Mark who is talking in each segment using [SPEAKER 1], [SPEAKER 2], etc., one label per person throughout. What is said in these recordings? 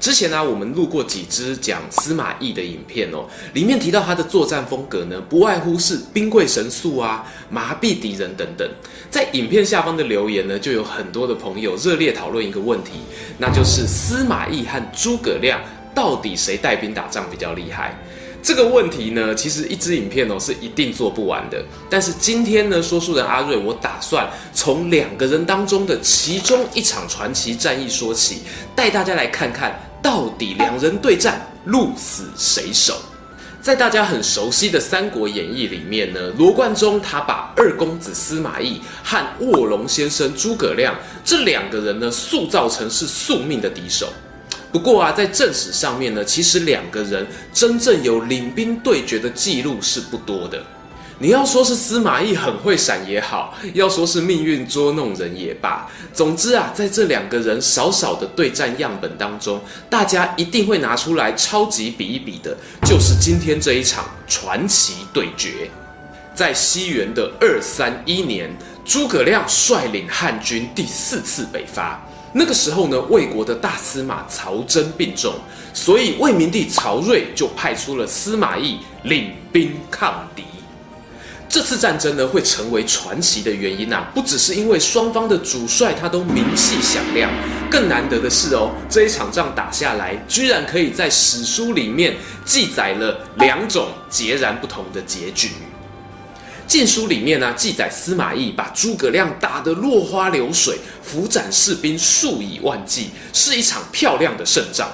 [SPEAKER 1] 之前呢、我们录过几支讲司马懿的影片哦，里面提到他的作战风格呢，不外乎是兵贵神速啊，麻痹敌人等等。在影片下方的留言呢，就有很多的朋友热烈讨论一个问题，那就是司马懿和诸葛亮到底谁带兵打仗比较厉害？这个问题呢，其实一支影片哦是一定做不完的。但是今天呢，说书人阿瑞，我打算从两个人当中的其中一场传奇战役说起，带大家来看看。到底两人对战，鹿死谁手？在大家很熟悉的《三国演义》里面呢，罗贯中他把二公子司马懿和卧龙先生诸葛亮这两个人呢，塑造成是宿命的敌手。不过啊，在正史上面呢，其实两个人真正有领兵对决的记录是不多的。你要说是司马懿很会闪也好，要说是命运捉弄人也罢，总之啊，在这两个人少少的对战样本当中，大家一定会拿出来超级比一比的，就是今天这一场传奇对决。在西元的二三一年，诸葛亮率领汉军第四次北伐，那个时候呢，魏国的大司马曹真病重，所以魏明帝曹睿就派出了司马懿领兵抗敌。这次战争呢，会成为传奇的原因啊，不只是因为双方的主帅他都名气响亮，更难得的是哦，这一场仗打下来，居然可以在史书里面记载了两种截然不同的结局。《晋书》里面呢，记载司马懿把诸葛亮打得落花流水，俘斩士兵数以万计，是一场漂亮的胜仗。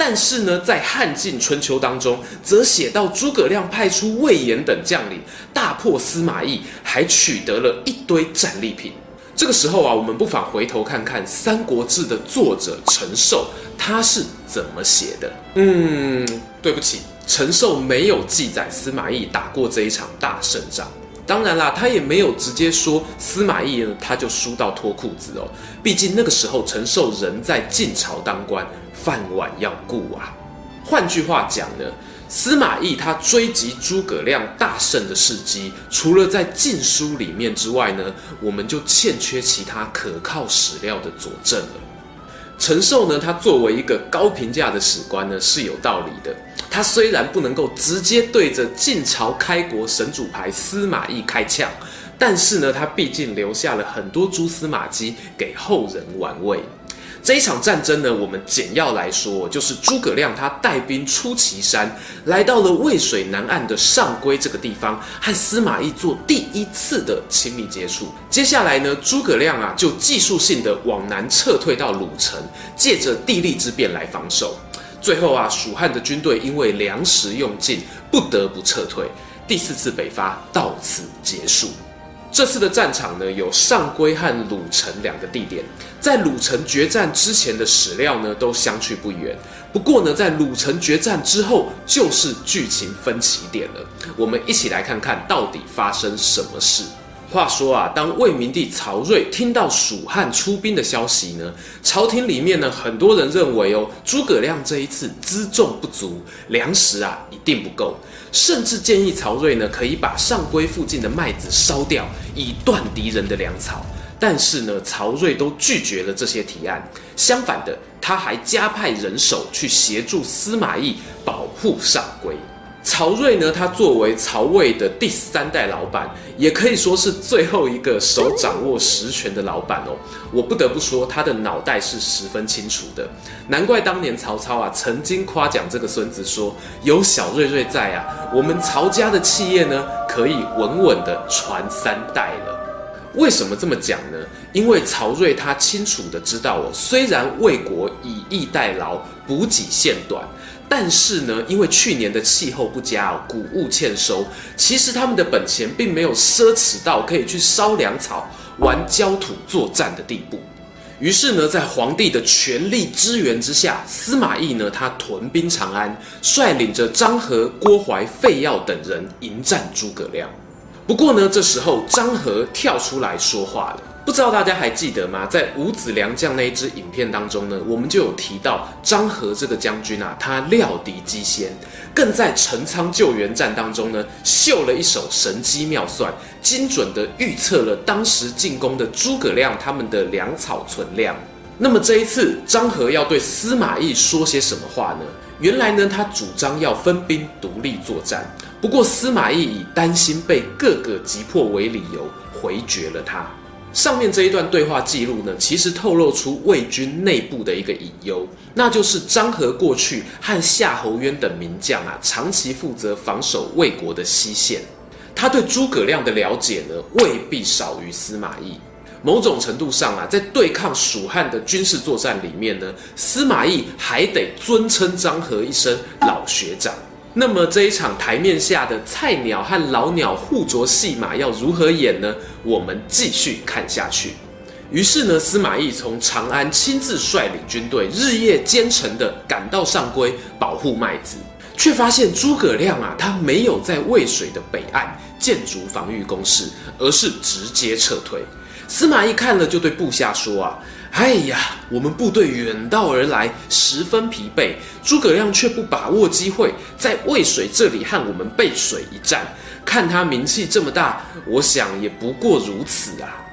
[SPEAKER 1] 但是呢，在汉晋春秋当中，则写到诸葛亮派出魏延等将领大破司马懿，还取得了一堆战利品。这个时候啊，我们不妨回头看看《三国志》的作者陈寿，他是怎么写的？嗯，对不起，陈寿没有记载司马懿打过这一场大胜仗。当然啦，他也没有直接说司马懿呢，他就输到脱裤子哦。毕竟那个时候陈寿仍在晋朝当官。饭碗要顾啊！换句话讲呢，司马懿他追击诸葛亮大胜的事迹，除了在《晋书》里面之外呢，我们就欠缺其他可靠史料的佐证了。陈寿呢，他作为一个高评价的史官呢，是有道理的。他虽然不能够直接对着晋朝开国神主牌司马懿开枪，但是呢，他毕竟留下了很多蛛丝马迹给后人玩味。这一场战争呢，我们简要来说，就是诸葛亮他带兵出祁山，来到了渭水南岸的上邽这个地方，和司马懿做第一次的亲密接触。接下来呢，诸葛亮啊就技术性的往南撤退到鲁城，借着地利之便来防守。最后啊，蜀汉的军队因为粮食用尽，不得不撤退。第四次北伐到此结束。这次的战场呢，有上邽和鲁城两个地点。在鲁城决战之前的史料呢，都相去不远。不过呢，在鲁城决战之后，就是剧情分歧点了。我们一起来看看到底发生什么事。话说啊，当魏明帝曹睿听到蜀汉出兵的消息呢，朝廷里面呢，很多人认为哦，诸葛亮这一次辎重不足，粮食啊一定不够，甚至建议曹睿呢，可以把上邽附近的麦子烧掉，以断敌人的粮草。但是呢，曹睿都拒绝了这些提案，相反的，他还加派人手去协助司马懿保护上邽。曹睿呢，他作为曹魏的第三代老板，也可以说是最后一个手掌握实权的老板哦。我不得不说，他的脑袋是十分清楚的，难怪当年曹操啊曾经夸奖这个孙子说：“有小睿睿在啊，我们曹家的企业呢，可以稳稳的传三代了。”为什么这么讲呢？因为曹睿他清楚的知道哦，虽然魏国以逸待劳，补给线短。但是呢，因为去年的气候不佳，谷物欠收，其实他们的本钱并没有奢侈到可以去烧粮草、玩焦土作战的地步。于是呢，在皇帝的全力支援之下，司马懿呢，他屯兵长安，率领着张合、郭淮、费曜等人迎战诸葛亮。不过呢，这时候张合跳出来说话了。不知道大家还记得吗？在五子良将那一支影片当中呢，我们就有提到张合这个将军啊，他料敌机先，更在陈仓救援战当中呢，秀了一手神机妙算，精准地预测了当时进攻的诸葛亮他们的粮草存量。那么这一次张合要对司马懿说些什么话呢？原来呢，他主张要分兵独立作战，不过司马懿以担心被各个击破为理由，回绝了他。上面这一段对话记录呢，其实透露出魏军内部的一个隐忧，那就是张合过去和夏侯渊等名将啊，长期负责防守魏国的西线，他对诸葛亮的了解呢，未必少于司马懿。某种程度上啊，在对抗蜀汉的军事作战里面呢，司马懿还得尊称张合一声老学长。那么这一场台面下的菜鸟和老鸟互啄戏码要如何演呢？我们继续看下去。于是呢，司马懿从长安亲自率领军队，日夜兼程地赶到上邽保护麦子，却发现诸葛亮啊，他没有在渭水的北岸建筑防御工事，而是直接撤退。司马懿看了就对部下说啊。哎呀，我们部队远道而来，十分疲惫。诸葛亮却不把握机会，在渭水这里和我们背水一战。看他名气这么大，我想也不过如此啊。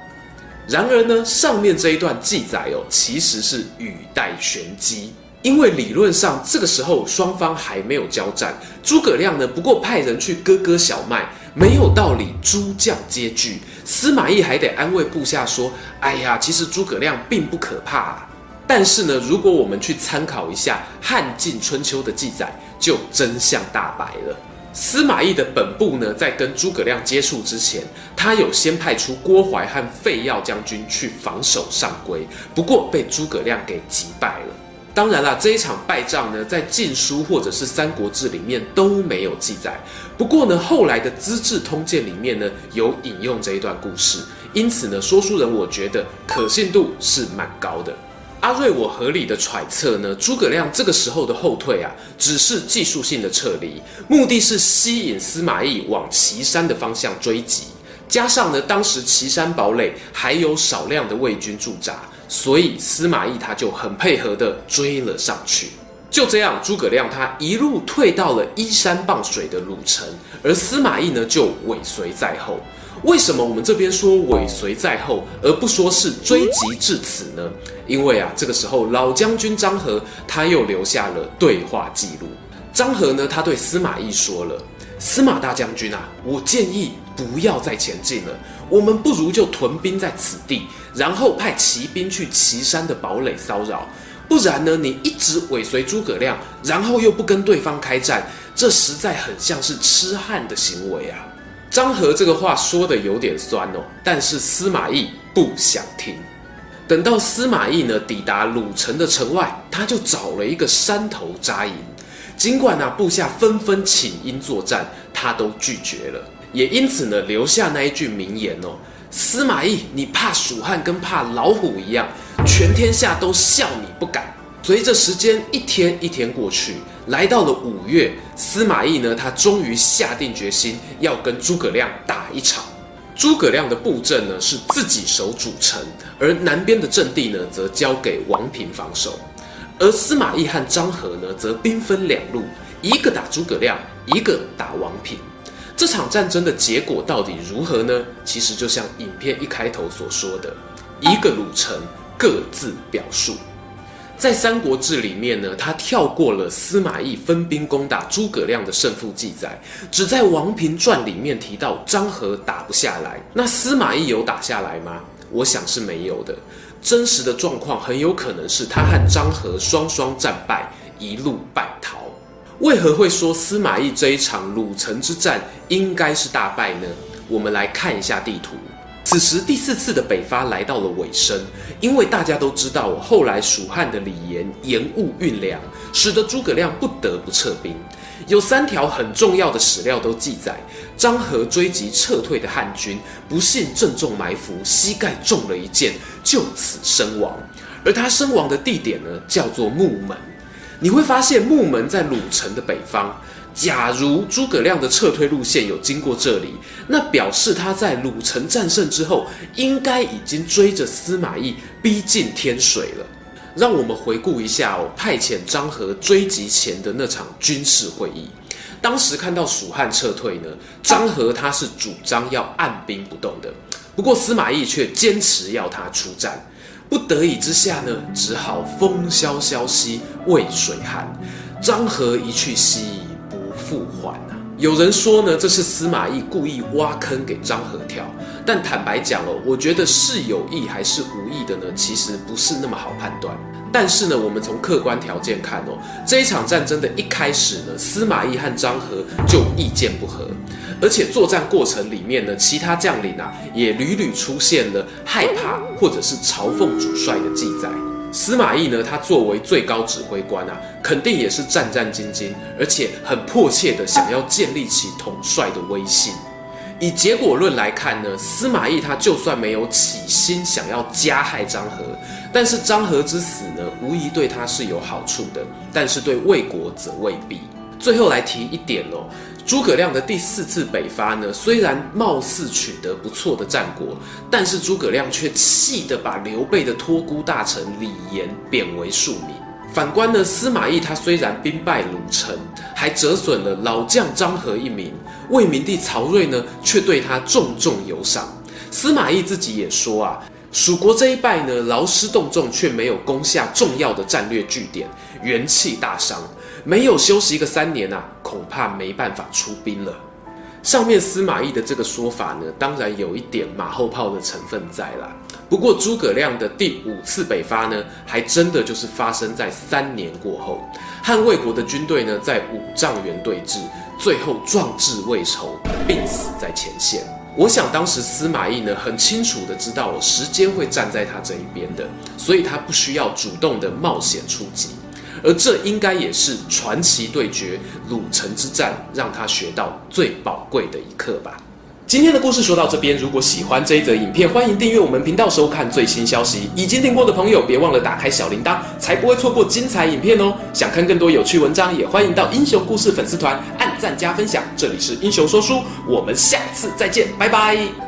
[SPEAKER 1] 然而呢，上面这一段记载哦，其实是语带玄机。因为理论上这个时候双方还没有交战，诸葛亮呢不过派人去割割小麦，没有道理诸将皆惧。司马懿还得安慰部下说：“哎呀，其实诸葛亮并不可怕啊。”但是呢，如果我们去参考一下汉晋春秋的记载，就真相大白了。司马懿的本部呢，在跟诸葛亮接触之前，他有先派出郭淮和费曜将军去防守上邽，不过被诸葛亮给击败了。当然啦，这一场败仗呢，在《晋书》或者是《三国志》里面都没有记载。不过呢，后来的《资治通鉴》里面呢，有引用这一段故事。因此呢，说书人我觉得可信度是蛮高的。阿瑞，我合理的揣测呢，诸葛亮这个时候的后退啊，只是技术性的撤离，目的是吸引司马懿往岐山的方向追击。加上呢，当时岐山堡垒还有少量的魏军驻扎。所以司马懿他就很配合的追了上去，就这样，诸葛亮他一路退到了依山傍水的鲁城，而司马懿呢就尾随在后。为什么我们这边说尾随在后，而不说是追击至此呢？因为啊，这个时候老将军张合他又留下了对话记录。张合呢，他对司马懿说了：“司马大将军啊，我建议不要再前进了，我们不如就屯兵在此地。”然后派骑兵去岐山的堡垒骚扰，不然呢，你一直尾随诸葛亮，然后又不跟对方开战，这实在很像是痴汉的行为啊！张合这个话说得有点酸哦，但是司马懿不想听。等到司马懿呢抵达鲁城的城外，他就找了一个山头扎营。尽管啊部下纷纷请缨作战，他都拒绝了，也因此呢留下那一句名言哦。司马懿，你怕蜀汉跟怕老虎一样，全天下都笑你不敢。随着时间一天一天过去，来到了五月，司马懿呢，他终于下定决心要跟诸葛亮打一场。诸葛亮的布阵呢是自己守主城，而南边的阵地呢则交给王平防守。而司马懿和张合呢则兵分两路，一个打诸葛亮，一个打王平。这场战争的结果到底如何呢？其实就像影片一开头所说的，一个鲁城各自表述。在《三国志》里面呢，他跳过了司马懿分兵攻打诸葛亮的胜负记载，只在《王平传》里面提到张合打不下来。那司马懿有打下来吗？我想是没有的。真实的状况很有可能是他和张合双双战败，一路败逃。为何会说司马懿这一场鲁城之战应该是大败呢？我们来看一下地图。此时第四次的北伐来到了尾声，因为大家都知道，后来蜀汉的李严延误运粮，使得诸葛亮不得不撤兵。有三条很重要的史料都记载，张合追击撤退的汉军，不幸正中埋伏，膝盖中了一箭，就此身亡。而他身亡的地点呢，叫做木门。你会发现木门在鲁城的北方。假如诸葛亮的撤退路线有经过这里，那表示他在鲁城战胜之后，应该已经追着司马懿逼近天水了。让我们回顾一下哦，派遣张合追击前的那场军事会议。当时看到蜀汉撤退呢，张合他是主张要按兵不动的，不过司马懿却坚持要他出战。不得已之下呢，只好风萧萧兮渭水寒，张合一去兮不。复还啊！有人说呢，这是司马懿故意挖坑给张合跳。但坦白讲哦，我觉得是有意还是无意的呢？其实不是那么好判断。但是呢，我们从客观条件看哦，这一场战争的一开始呢，司马懿和张合就意见不合，而且作战过程里面呢，其他将领啊也屡屡出现了害怕或者是嘲讽主帅的记载。司马懿呢，他作为最高指挥官啊，肯定也是战战兢兢，而且很迫切的想要建立起统帅的威信。以结果论来看呢，司马懿他就算没有起心想要加害张合，但是张合之死呢，无疑对他是有好处的，但是对魏国则未必。最后来提一点哦。诸葛亮的第四次北伐呢，虽然貌似取得不错的战果，但是诸葛亮却气得把刘备的托孤大臣李严贬为庶民。反观呢，司马懿他虽然兵败鲁城，还折损了老将张合一名，魏明帝曹睿呢，却对他重重有赏。司马懿自己也说啊，蜀国这一败呢，劳师动众，却没有攻下重要的战略据点，元气大伤。没有休息一个三年啊，恐怕没办法出兵了。上面司马懿的这个说法呢，当然有一点马后炮的成分在啦。不过诸葛亮的第五次北伐呢，还真的就是发生在三年过后，汉魏国的军队呢在五丈原对峙，最后壮志未酬，病死在前线。我想当时司马懿呢，很清楚的知道时间会站在他这一边的，所以他不需要主动的冒险出击。而这应该也是传奇对决鲁城之战让他学到最宝贵的一课吧。今天的故事说到这边，如果喜欢这一则影片，欢迎订阅我们频道收看最新消息。已经订过的朋友，别忘了打开小铃铛，才不会错过精彩影片哦。想看更多有趣文章，也欢迎到英雄故事粉丝团按赞加分享。这里是英雄说书，我们下次再见，拜拜。